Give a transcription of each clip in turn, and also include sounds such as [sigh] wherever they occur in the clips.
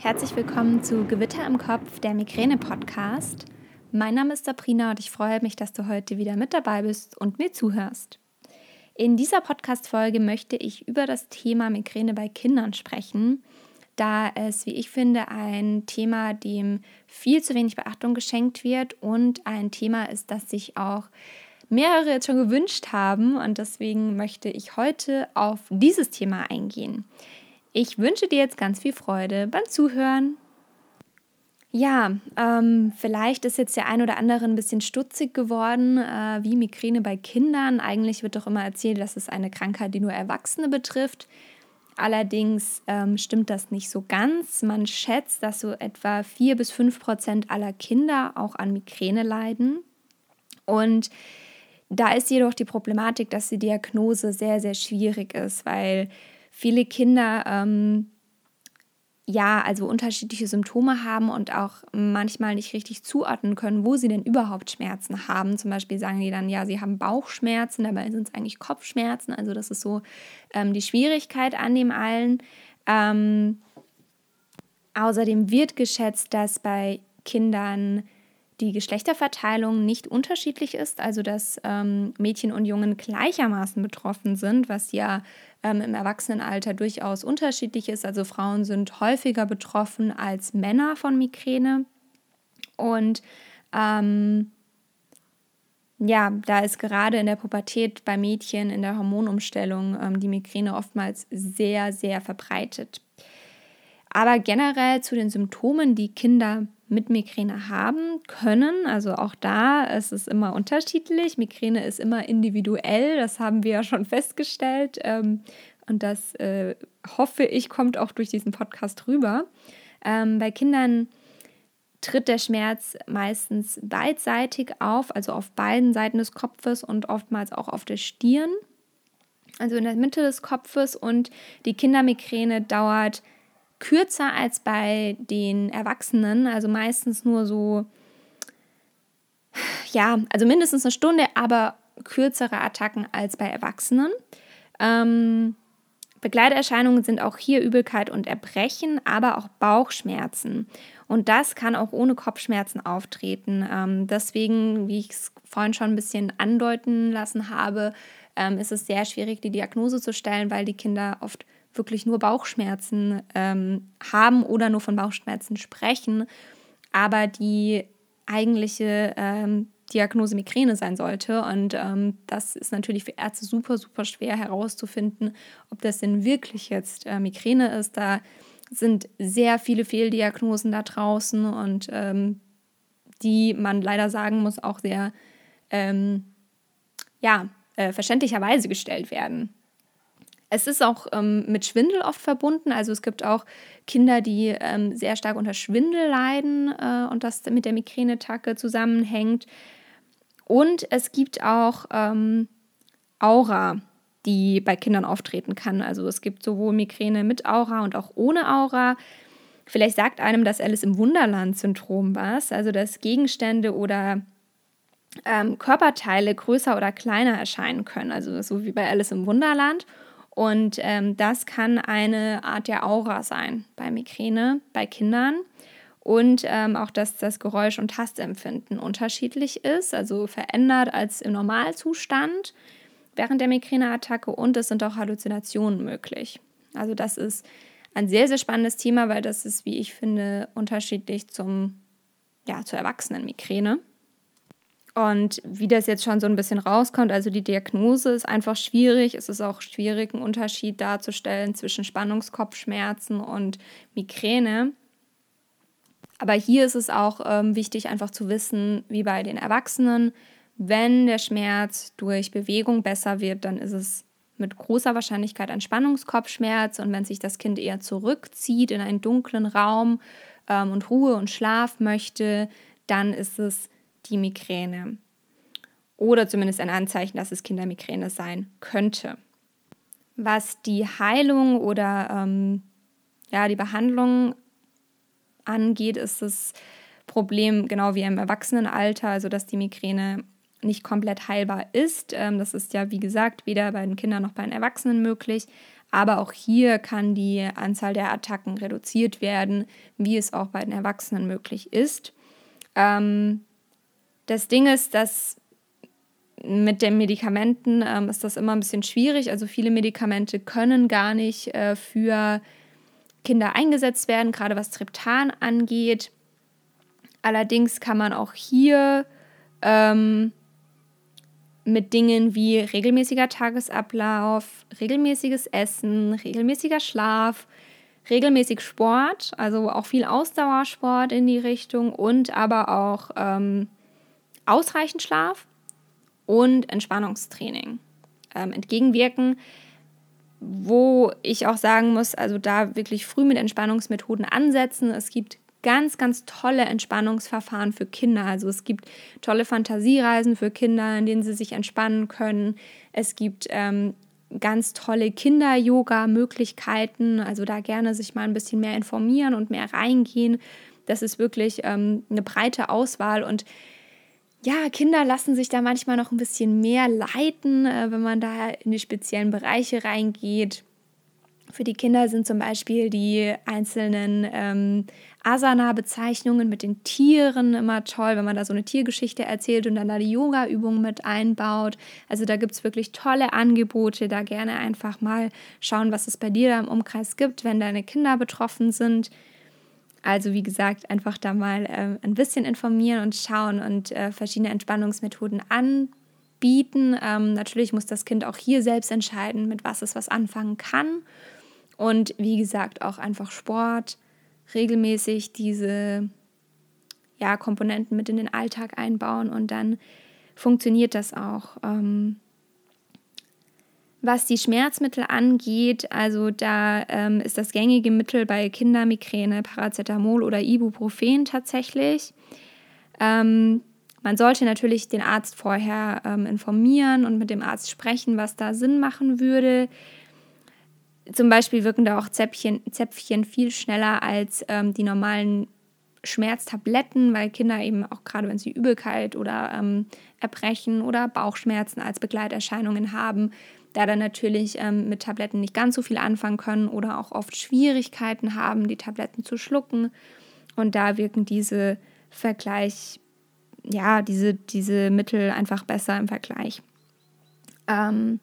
Herzlich willkommen zu Gewitter im Kopf, der Migräne-Podcast. Mein Name ist Sabrina und ich freue mich, dass du heute wieder mit dabei bist und mir zuhörst. In dieser Podcast-Folge möchte ich über das Thema Migräne bei Kindern sprechen, da es, wie ich finde, ein Thema, dem viel zu wenig Beachtung geschenkt wird und ein Thema ist, das sich auch mehrere jetzt schon gewünscht haben und deswegen möchte ich heute auf dieses Thema eingehen. Ich wünsche dir jetzt ganz viel Freude beim Zuhören. Ja, ähm, vielleicht ist jetzt der ein oder andere ein bisschen stutzig geworden, äh, wie Migräne bei Kindern. Eigentlich wird doch immer erzählt, dass es eine Krankheit, die nur Erwachsene betrifft. Allerdings ähm, stimmt das nicht so ganz. Man schätzt, dass so etwa 4 bis 5 Prozent aller Kinder auch an Migräne leiden. Und da ist jedoch die Problematik, dass die Diagnose sehr, sehr schwierig ist, weil viele Kinder ähm, ja, also unterschiedliche Symptome haben und auch manchmal nicht richtig zuordnen können, wo sie denn überhaupt Schmerzen haben. Zum Beispiel sagen die dann, ja, sie haben Bauchschmerzen, dabei sind es eigentlich Kopfschmerzen. Also das ist so ähm, die Schwierigkeit an dem allen. Ähm, außerdem wird geschätzt, dass bei Kindern die Geschlechterverteilung nicht unterschiedlich ist, also dass ähm, Mädchen und Jungen gleichermaßen betroffen sind, was ja ähm, im Erwachsenenalter durchaus unterschiedlich ist. Also Frauen sind häufiger betroffen als Männer von Migräne. Und ähm, ja, da ist gerade in der Pubertät bei Mädchen in der Hormonumstellung ähm, die Migräne oftmals sehr, sehr verbreitet. Aber generell zu den Symptomen, die Kinder mit Migräne haben können. Also auch da ist es immer unterschiedlich. Migräne ist immer individuell, das haben wir ja schon festgestellt. Ähm, und das äh, hoffe ich, kommt auch durch diesen Podcast rüber. Ähm, bei Kindern tritt der Schmerz meistens beidseitig auf, also auf beiden Seiten des Kopfes und oftmals auch auf der Stirn, also in der Mitte des Kopfes. Und die Kindermigräne dauert kürzer als bei den Erwachsenen, also meistens nur so, ja, also mindestens eine Stunde, aber kürzere Attacken als bei Erwachsenen. Ähm, Begleiterscheinungen sind auch hier Übelkeit und Erbrechen, aber auch Bauchschmerzen. Und das kann auch ohne Kopfschmerzen auftreten. Ähm, deswegen, wie ich es vorhin schon ein bisschen andeuten lassen habe, ähm, ist es sehr schwierig, die Diagnose zu stellen, weil die Kinder oft wirklich nur Bauchschmerzen ähm, haben oder nur von Bauchschmerzen sprechen, aber die eigentliche ähm, Diagnose Migräne sein sollte. Und ähm, das ist natürlich für Ärzte super, super schwer herauszufinden, ob das denn wirklich jetzt äh, Migräne ist. Da sind sehr viele Fehldiagnosen da draußen und ähm, die man leider sagen muss, auch sehr ähm, ja, äh, verständlicherweise gestellt werden. Es ist auch ähm, mit Schwindel oft verbunden. Also es gibt auch Kinder, die ähm, sehr stark unter Schwindel leiden äh, und das mit der Migränetacke zusammenhängt. Und es gibt auch ähm, Aura, die bei Kindern auftreten kann. Also es gibt sowohl Migräne mit Aura und auch ohne Aura. Vielleicht sagt einem das Alice im Wunderland-Syndrom was, also dass Gegenstände oder ähm, Körperteile größer oder kleiner erscheinen können, also so wie bei Alice im Wunderland. Und ähm, das kann eine Art der Aura sein bei Migräne bei Kindern. Und ähm, auch, dass das Geräusch- und Tastempfinden unterschiedlich ist, also verändert als im Normalzustand während der Migräneattacke. Und es sind auch Halluzinationen möglich. Also das ist ein sehr, sehr spannendes Thema, weil das ist, wie ich finde, unterschiedlich zum, ja, zur Erwachsenenmigräne. Und wie das jetzt schon so ein bisschen rauskommt, also die Diagnose ist einfach schwierig. Es ist auch schwierig, einen Unterschied darzustellen zwischen Spannungskopfschmerzen und Migräne. Aber hier ist es auch ähm, wichtig, einfach zu wissen, wie bei den Erwachsenen, wenn der Schmerz durch Bewegung besser wird, dann ist es mit großer Wahrscheinlichkeit ein Spannungskopfschmerz. Und wenn sich das Kind eher zurückzieht in einen dunklen Raum ähm, und Ruhe und Schlaf möchte, dann ist es die Migräne. Oder zumindest ein Anzeichen, dass es Kindermigräne sein könnte. Was die Heilung oder ähm, ja, die Behandlung angeht, ist das Problem genau wie im Erwachsenenalter, also dass die Migräne nicht komplett heilbar ist. Ähm, das ist ja, wie gesagt, weder bei den Kindern noch bei den Erwachsenen möglich. Aber auch hier kann die Anzahl der Attacken reduziert werden, wie es auch bei den Erwachsenen möglich ist. Ähm, das Ding ist, dass mit den Medikamenten ähm, ist das immer ein bisschen schwierig. Also viele Medikamente können gar nicht äh, für Kinder eingesetzt werden, gerade was Triptan angeht. Allerdings kann man auch hier ähm, mit Dingen wie regelmäßiger Tagesablauf, regelmäßiges Essen, regelmäßiger Schlaf, regelmäßig Sport, also auch viel Ausdauersport in die Richtung und aber auch ähm, ausreichend Schlaf und Entspannungstraining ähm, entgegenwirken, wo ich auch sagen muss, also da wirklich früh mit Entspannungsmethoden ansetzen. Es gibt ganz, ganz tolle Entspannungsverfahren für Kinder. Also es gibt tolle Fantasiereisen für Kinder, in denen sie sich entspannen können. Es gibt ähm, ganz tolle Kinder-Yoga-Möglichkeiten. Also da gerne sich mal ein bisschen mehr informieren und mehr reingehen. Das ist wirklich ähm, eine breite Auswahl und ja, Kinder lassen sich da manchmal noch ein bisschen mehr leiten, äh, wenn man da in die speziellen Bereiche reingeht. Für die Kinder sind zum Beispiel die einzelnen ähm, Asana-Bezeichnungen mit den Tieren immer toll, wenn man da so eine Tiergeschichte erzählt und dann da die Yoga-Übungen mit einbaut. Also da gibt es wirklich tolle Angebote. Da gerne einfach mal schauen, was es bei dir da im Umkreis gibt, wenn deine Kinder betroffen sind. Also wie gesagt, einfach da mal äh, ein bisschen informieren und schauen und äh, verschiedene Entspannungsmethoden anbieten. Ähm, natürlich muss das Kind auch hier selbst entscheiden, mit was es was anfangen kann. Und wie gesagt, auch einfach Sport, regelmäßig diese ja, Komponenten mit in den Alltag einbauen und dann funktioniert das auch. Ähm, was die Schmerzmittel angeht, also da ähm, ist das gängige Mittel bei Kindermigräne Paracetamol oder Ibuprofen tatsächlich. Ähm, man sollte natürlich den Arzt vorher ähm, informieren und mit dem Arzt sprechen, was da Sinn machen würde. Zum Beispiel wirken da auch Zäpfchen, Zäpfchen viel schneller als ähm, die normalen Schmerztabletten, weil Kinder eben auch gerade, wenn sie Übelkeit oder ähm, Erbrechen oder Bauchschmerzen als Begleiterscheinungen haben, da dann natürlich ähm, mit Tabletten nicht ganz so viel anfangen können oder auch oft Schwierigkeiten haben, die Tabletten zu schlucken. Und da wirken diese Vergleich, ja, diese, diese Mittel einfach besser im Vergleich. Ähm,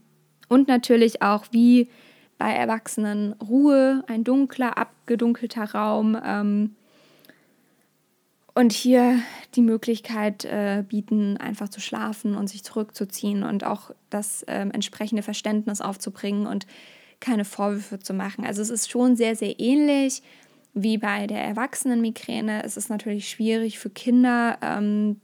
und natürlich auch wie bei Erwachsenen Ruhe, ein dunkler, abgedunkelter Raum. Ähm, und hier die Möglichkeit äh, bieten, einfach zu schlafen und sich zurückzuziehen und auch das ähm, entsprechende Verständnis aufzubringen und keine Vorwürfe zu machen. Also es ist schon sehr, sehr ähnlich wie bei der Erwachsenenmigräne. Es ist natürlich schwierig für Kinder, ähm,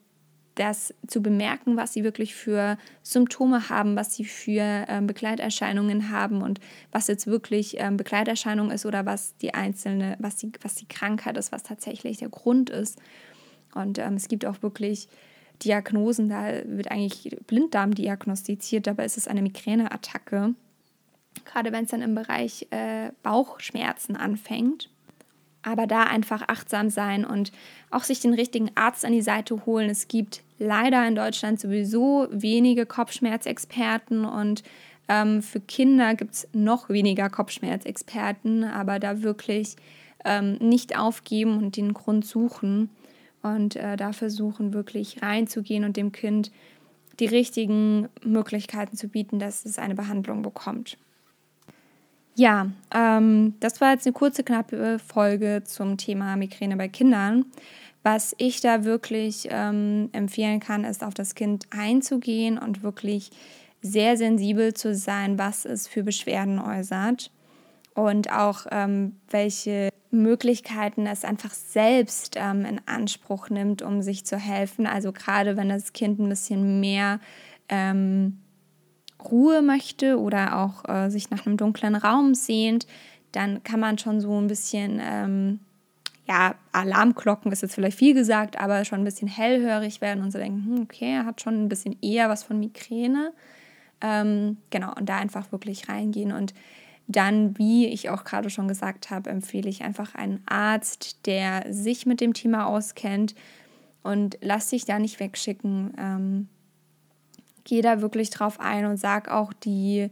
das zu bemerken, was sie wirklich für Symptome haben, was sie für ähm, Begleiterscheinungen haben und was jetzt wirklich ähm, Begleiterscheinung ist oder was die einzelne, was die, was die Krankheit ist, was tatsächlich der Grund ist. Und ähm, es gibt auch wirklich Diagnosen, da wird eigentlich Blinddarm diagnostiziert, dabei ist es eine Migräneattacke. Gerade wenn es dann im Bereich äh, Bauchschmerzen anfängt aber da einfach achtsam sein und auch sich den richtigen Arzt an die Seite holen. Es gibt leider in Deutschland sowieso wenige Kopfschmerzexperten und ähm, für Kinder gibt es noch weniger Kopfschmerzexperten, aber da wirklich ähm, nicht aufgeben und den Grund suchen und äh, da versuchen wirklich reinzugehen und dem Kind die richtigen Möglichkeiten zu bieten, dass es eine Behandlung bekommt. Ja, ähm, das war jetzt eine kurze, knappe Folge zum Thema Migräne bei Kindern. Was ich da wirklich ähm, empfehlen kann, ist auf das Kind einzugehen und wirklich sehr sensibel zu sein, was es für Beschwerden äußert und auch ähm, welche Möglichkeiten es einfach selbst ähm, in Anspruch nimmt, um sich zu helfen. Also gerade wenn das Kind ein bisschen mehr ähm, Ruhe möchte oder auch äh, sich nach einem dunklen Raum sehnt, dann kann man schon so ein bisschen, ähm, ja, Alarmglocken ist jetzt vielleicht viel gesagt, aber schon ein bisschen hellhörig werden und so denken, hm, okay, er hat schon ein bisschen eher was von Migräne. Ähm, genau, und da einfach wirklich reingehen und dann, wie ich auch gerade schon gesagt habe, empfehle ich einfach einen Arzt, der sich mit dem Thema auskennt und lass dich da nicht wegschicken. Ähm, gehe da wirklich drauf ein und sag auch die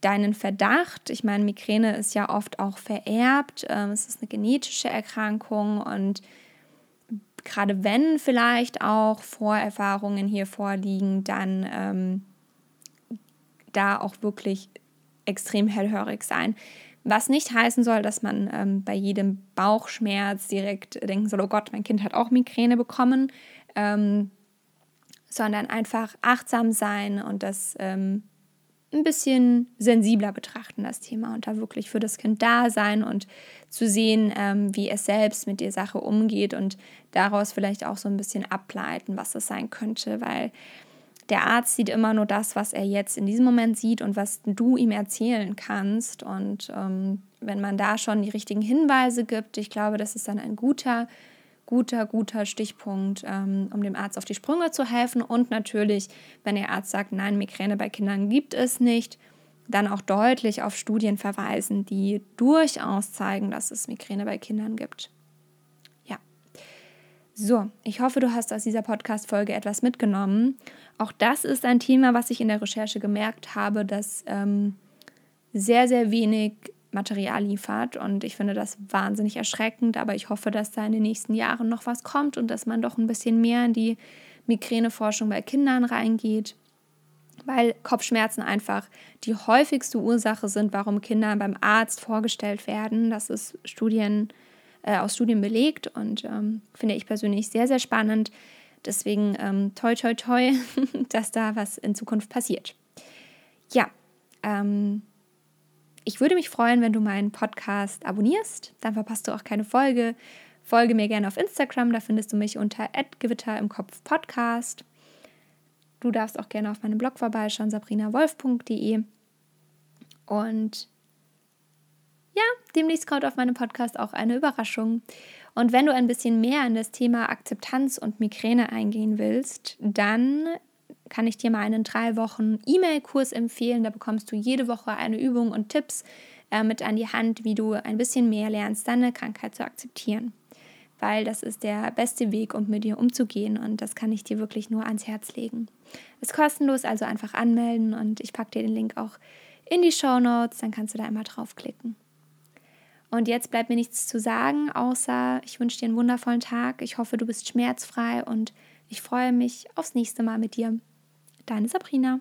deinen Verdacht. Ich meine, Migräne ist ja oft auch vererbt. Ähm, es ist eine genetische Erkrankung und gerade wenn vielleicht auch Vorerfahrungen hier vorliegen, dann ähm, da auch wirklich extrem hellhörig sein. Was nicht heißen soll, dass man ähm, bei jedem Bauchschmerz direkt denken soll, oh Gott, mein Kind hat auch Migräne bekommen, ähm, sondern einfach achtsam sein und das ähm, ein bisschen sensibler betrachten, das Thema, und da wirklich für das Kind da sein und zu sehen, ähm, wie es selbst mit der Sache umgeht und daraus vielleicht auch so ein bisschen ableiten, was es sein könnte, weil der Arzt sieht immer nur das, was er jetzt in diesem Moment sieht und was du ihm erzählen kannst. Und ähm, wenn man da schon die richtigen Hinweise gibt, ich glaube, das ist dann ein guter guter, guter Stichpunkt, ähm, um dem Arzt auf die Sprünge zu helfen. Und natürlich, wenn der Arzt sagt, nein, Migräne bei Kindern gibt es nicht, dann auch deutlich auf Studien verweisen, die durchaus zeigen, dass es Migräne bei Kindern gibt. Ja. So, ich hoffe, du hast aus dieser Podcast-Folge etwas mitgenommen. Auch das ist ein Thema, was ich in der Recherche gemerkt habe, dass ähm, sehr, sehr wenig Material liefert. Und ich finde das wahnsinnig erschreckend, aber ich hoffe, dass da in den nächsten Jahren noch was kommt und dass man doch ein bisschen mehr in die Migräneforschung bei Kindern reingeht, weil Kopfschmerzen einfach die häufigste Ursache sind, warum Kinder beim Arzt vorgestellt werden. Das ist Studien, äh, aus Studien belegt und ähm, finde ich persönlich sehr, sehr spannend. Deswegen ähm, toi, toi, toi, [laughs] dass da was in Zukunft passiert. Ja, ähm, ich würde mich freuen, wenn du meinen Podcast abonnierst. Dann verpasst du auch keine Folge. Folge mir gerne auf Instagram, da findest du mich unter @gewitter im Kopf Podcast. Du darfst auch gerne auf meinem Blog vorbeischauen, sabrinawolf.de. Und ja, demnächst kommt auf meinem Podcast auch eine Überraschung. Und wenn du ein bisschen mehr in das Thema Akzeptanz und Migräne eingehen willst, dann kann ich dir mal einen drei Wochen E-Mail-Kurs empfehlen. Da bekommst du jede Woche eine Übung und Tipps äh, mit an die Hand, wie du ein bisschen mehr lernst, deine Krankheit zu akzeptieren. Weil das ist der beste Weg, um mit dir umzugehen und das kann ich dir wirklich nur ans Herz legen. Ist kostenlos, also einfach anmelden und ich packe dir den Link auch in die Show Notes, dann kannst du da einmal draufklicken. Und jetzt bleibt mir nichts zu sagen, außer ich wünsche dir einen wundervollen Tag. Ich hoffe, du bist schmerzfrei und ich freue mich aufs nächste Mal mit dir. Deine Sabrina.